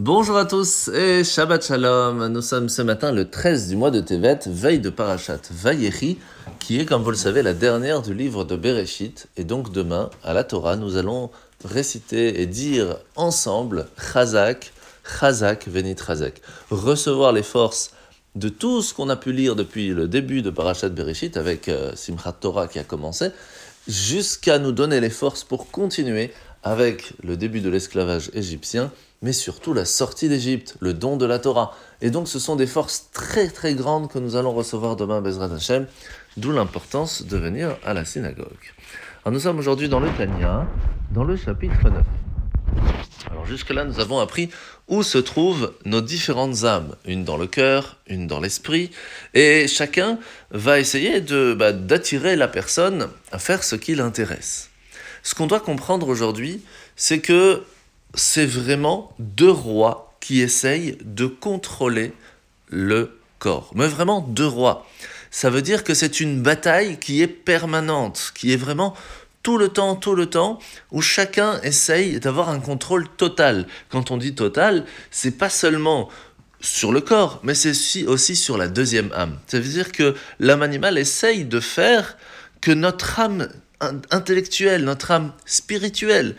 Bonjour à tous et Shabbat Shalom. Nous sommes ce matin le 13 du mois de Tevet, veille de Parashat Vayechi, qui est, comme vous le savez, la dernière du livre de Bereshit. Et donc demain, à la Torah, nous allons réciter et dire ensemble Chazak, Chazak, Venit Chazak. Recevoir les forces de tout ce qu'on a pu lire depuis le début de Parashat Bereshit avec euh, Simchat Torah qui a commencé, jusqu'à nous donner les forces pour continuer avec le début de l'esclavage égyptien, mais surtout la sortie d'Égypte, le don de la Torah. Et donc ce sont des forces très très grandes que nous allons recevoir demain, Bezrat Hashem, d'où l'importance de venir à la synagogue. Alors nous sommes aujourd'hui dans le Tanya, dans le chapitre 9. Alors jusque-là, nous avons appris où se trouvent nos différentes âmes, une dans le cœur, une dans l'esprit, et chacun va essayer bah, d'attirer la personne à faire ce qui l'intéresse. Ce qu'on doit comprendre aujourd'hui, c'est que c'est vraiment deux rois qui essayent de contrôler le corps. Mais vraiment deux rois. Ça veut dire que c'est une bataille qui est permanente, qui est vraiment tout le temps, tout le temps, où chacun essaye d'avoir un contrôle total. Quand on dit total, c'est pas seulement sur le corps, mais c'est aussi sur la deuxième âme. Ça veut dire que l'âme animale essaye de faire que notre âme intellectuelle, notre âme spirituelle,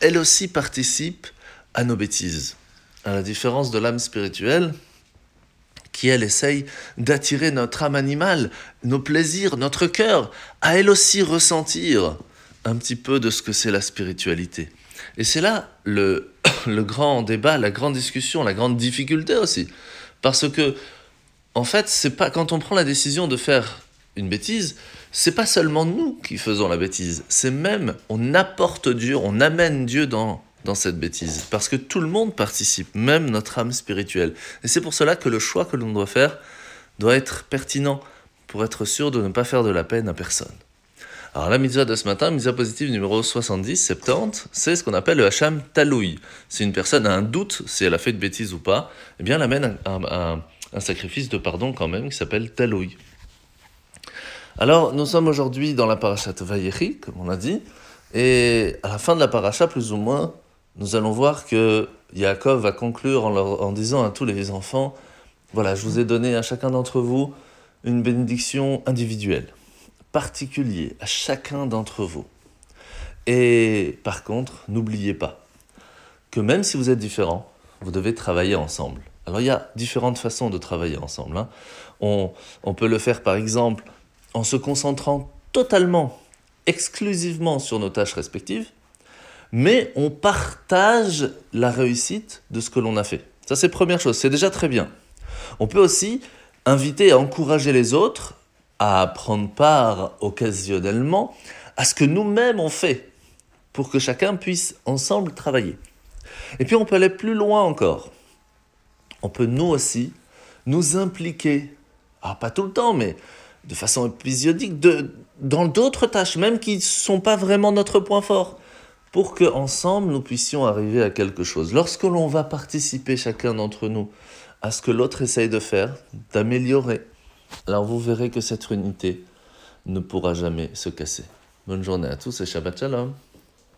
elle aussi participe à nos bêtises. À la différence de l'âme spirituelle, qui elle essaye d'attirer notre âme animale, nos plaisirs, notre cœur, à elle aussi ressentir un petit peu de ce que c'est la spiritualité. Et c'est là le, le grand débat, la grande discussion, la grande difficulté aussi. Parce que, en fait, c'est pas quand on prend la décision de faire une bêtise, c'est pas seulement nous qui faisons la bêtise, c'est même on apporte Dieu, on amène Dieu dans, dans cette bêtise. Parce que tout le monde participe, même notre âme spirituelle. Et c'est pour cela que le choix que l'on doit faire doit être pertinent pour être sûr de ne pas faire de la peine à personne. Alors la mitzvah de ce matin, mitzvah positive numéro 70, 70, c'est ce qu'on appelle le hacham taloui. Si une personne a un doute si elle a fait de bêtises ou pas, eh bien elle amène un, un sacrifice de pardon quand même qui s'appelle taloui. Alors, nous sommes aujourd'hui dans la parasha Vayechi, comme on a dit, et à la fin de la paracha, plus ou moins, nous allons voir que Yaakov va conclure en, disant à tous les enfants, voilà, je vous ai donné à chacun d'entre vous une bénédiction individuelle, particulière à chacun d'entre vous. Et par contre, n'oubliez pas que même si vous êtes différents, vous devez travailler ensemble. Alors il y a différentes façons de travailler ensemble. Hein. On peut le faire par exemple en se concentrant totalement, exclusivement sur nos tâches respectives, mais on partage la réussite de ce que l'on a fait. Ça, c'est première chose, c'est déjà très bien. On peut aussi inviter et encourager les autres à prendre part occasionnellement à ce que nous-mêmes on fait, pour que chacun puisse ensemble travailler. Et puis on peut aller plus loin encore. On peut nous aussi nous impliquer, ah, pas tout le temps, mais de façon épisodique de, dans d'autres tâches, même qui ne sont pas vraiment notre point fort, pour que ensemble nous puissions arriver à quelque chose. Lorsque l'on va participer chacun d'entre nous à ce que l'autre essaye de faire, d'améliorer, alors vous verrez que cette unité ne pourra jamais se casser. Bonne journée à tous et Shabbat Shalom.